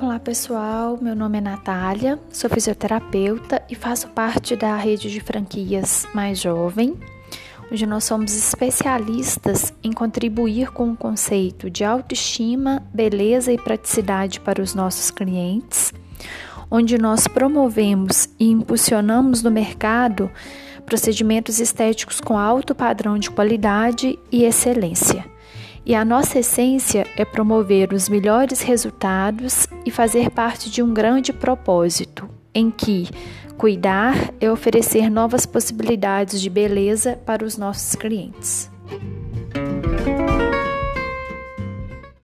Olá pessoal, meu nome é Natália, sou fisioterapeuta e faço parte da rede de franquias Mais Jovem, onde nós somos especialistas em contribuir com o conceito de autoestima, beleza e praticidade para os nossos clientes, onde nós promovemos e impulsionamos no mercado procedimentos estéticos com alto padrão de qualidade e excelência. E a nossa essência é promover os melhores resultados e fazer parte de um grande propósito, em que cuidar é oferecer novas possibilidades de beleza para os nossos clientes.